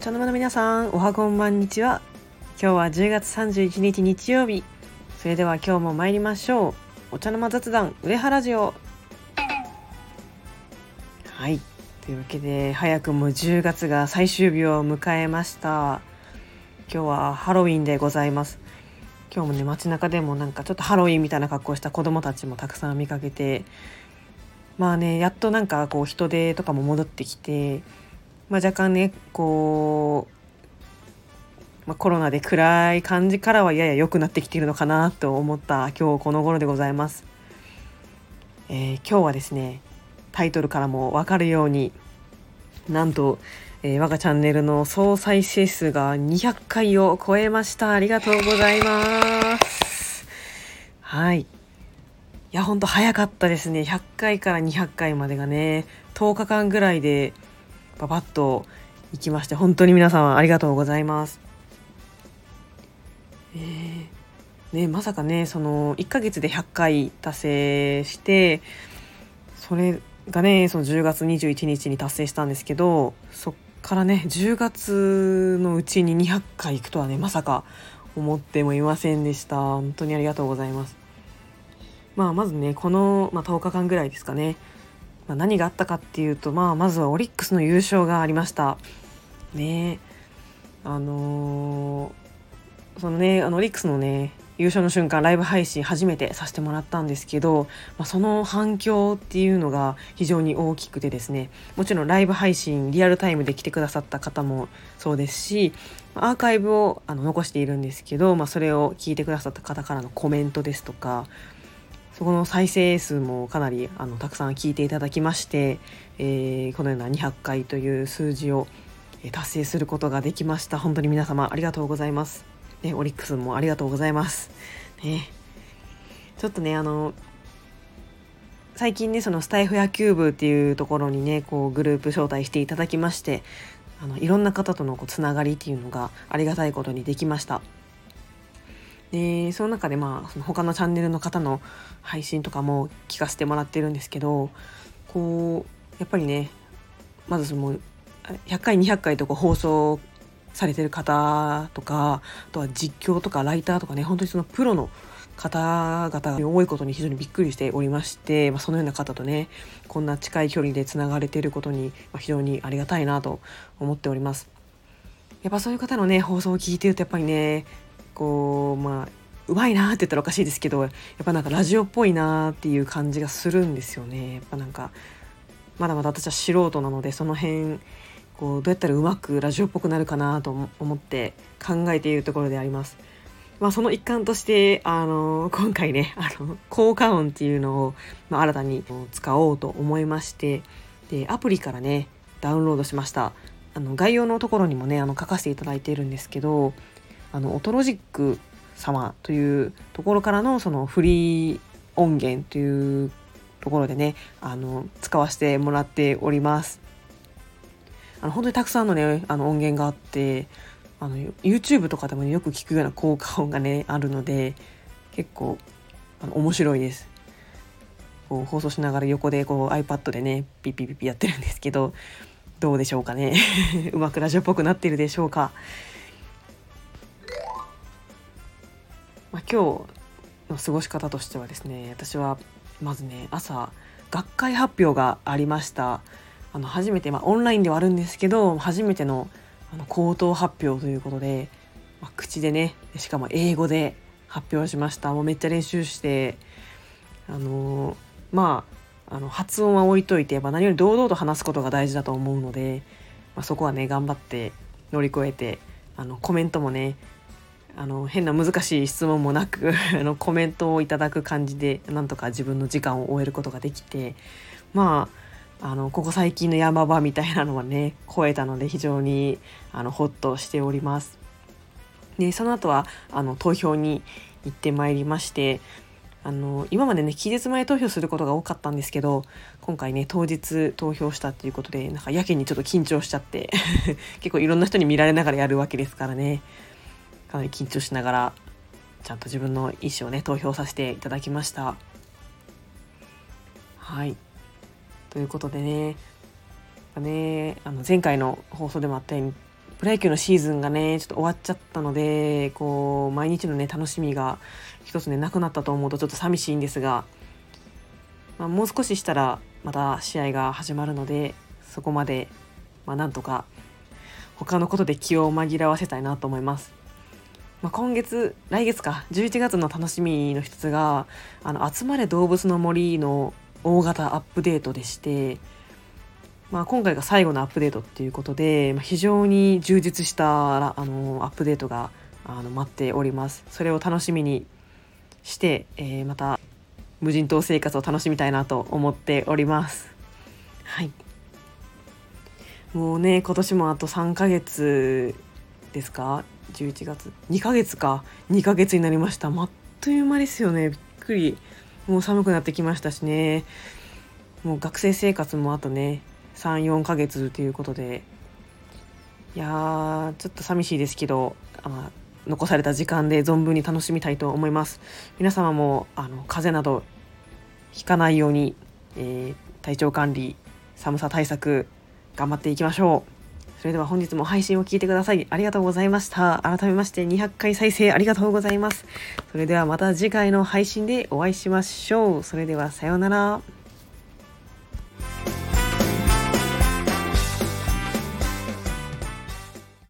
お茶の間の皆さんおはこんばんにちは。今日は10月31日日曜日それでは今日も参りましょう。お茶の間雑談上原ジオ。はい。というわけで早くも10月が最終日を迎えました。今日はハロウィンでございます。今日もね街中でもなんかちょっとハロウィンみたいな格好した子供たちもたくさん見かけて。まあねやっとなんかこう人手とかも戻ってきて、まあ、若干ねこう、まあ、コロナで暗い感じからはやや良くなってきているのかなと思った今日この頃でございます。えー、今日はですねタイトルからも分かるようになんと、えー、我がチャンネルの総再生数が200回を超えました。ありがとうございます。はい。いや、ほんと早かったですね。100回から200回までがね、10日間ぐらいでババッと行きまして、本当に皆さんありがとうございます。えー、ね、まさかね、その1ヶ月で100回達成して、それがねその10月21日に達成したんですけどそっからね10月のうちに200回行くとはねまさか思ってもいませんでした。本当にありがとうございます。まあまずねこの、まあ、10日間ぐらいですかね、まあ、何があったかっていうと、まあ、まずはオリックスの優勝がありました。ね。あのー、そのねあのオリックスのね優勝の瞬間ライブ配信初めてさせてもらったんですけど、まあ、その反響っていうのが非常に大きくてですね。もちろんライブ配信リアルタイムで来てくださった方もそうですしアーカイブをあの残しているんですけど、まあ、それを聞いてくださった方からのコメントですとかそこの再生数もかなりあのたくさん聞いていただきまして、えー、このような200回という数字を達成することができました本当に皆様ありがとうございますね、オリックスもありがとうございます。ね、ちょっとね、あの、最近ね、そのスタイフ野球部っていうところにね、こうグループ招待していただきまして、あのいろんな方とのこうつながりっていうのがありがたいことにできました。でその中でまあその他のチャンネルの方の配信とかも聞かせてもらってるんですけどこうやっぱりねまずその100回200回とこう放送されてる方とかあとは実況とかライターとかね本当にそのプロの方々が多いことに非常にびっくりしておりまして、まあ、そのような方とねこんな近い距離でつながれていることに非常にありがたいなと思っております。やっぱそういう方のね放送を聞いてるとやっぱりねこうまあうまいなって言ったらおかしいですけどやっぱなんかラジオっぽいなっていう感じがするんですよね。やっぱなんかまだまだ私は素人なのでその辺こうどうやったらうまくラジオっぽくなるかなと思って考えているところであります。まあ、その一環としてあの今回ねあの効果音っていうのを、まあ、新たに使おうと思いましてでアプリからねダウンロードしましたあの概要のところにもねあの書かせていただいているんですけどあのオトロジック様というところからのそのフリー音源というところでねあの使わせてもらっております。あの本当にたくさんのねあの音源があってあの YouTube とかでも、ね、よく聞くような効果音がねあるので結構あの面白いです。こう放送しながら横でこう iPad でねピッピッピッピやってるんですけどどうでしょうかね うまくラジオっぽくなってるでしょうか。今日の過ごし方としてはですね私はまずね朝学会発表がありました。あの初めて、まあ、オンラインではあるんですけど初めてのあの口頭発表ということで、まあ、口でねしかも英語で発表しましたもうめっちゃ練習してあのー、まああの発音は置いといて、まあ、何より堂々と話すことが大事だと思うので、まあ、そこはね頑張って乗り越えてあのコメントもねあの変な難しい質問もなく あのコメントをいただく感じでなんとか自分の時間を終えることができてまああのここ最近の山場みたいなのはね超えたので非常にあのホッとしております。でその後はあの投票に行ってまいりましてあの今までね期日前投票することが多かったんですけど今回ね当日投票したっていうことでなんかやけにちょっと緊張しちゃって 結構いろんな人に見られながらやるわけですからねかなり緊張しながらちゃんと自分の意思をね投票させていただきました。はいということでねねあの前回の放送でもあったようにプロ野球のシーズンがねちょっと終わっちゃったのでこう毎日のね楽しみが一つねなくなったと思うとちょっと寂しいんですが、まあ、もう少ししたらまた試合が始まるのでそこまで、まあ、なんとか他のことで気を紛らわせたいなと思います。まあ、今月来月か11月の楽しみの一つが「あの集まれ動物の森」の大型アップデートでして、まあ、今回が最後のアップデートっていうことで、まあ、非常に充実したあのアップデートがあの待っております。それを楽しみにして、えー、また無人島生活を楽しみたいなと思っております。はい。もうね今年もあと3ヶ月ですか？11月。2ヶ月か。2ヶ月になりました。あっという間ですよね。びっくり。もう寒くなってきましたしね。もう学生生活もあとね34ヶ月ということで。いやーちょっと寂しいですけどあ残された時間で存分に楽しみたいと思います。皆様もあの風邪などひかないように、えー、体調管理寒さ対策頑張っていきましょう。それでは本日も配信を聞いてください。ありがとうございました。改めまして200回再生ありがとうございます。それではまた次回の配信でお会いしましょう。それではさようなら。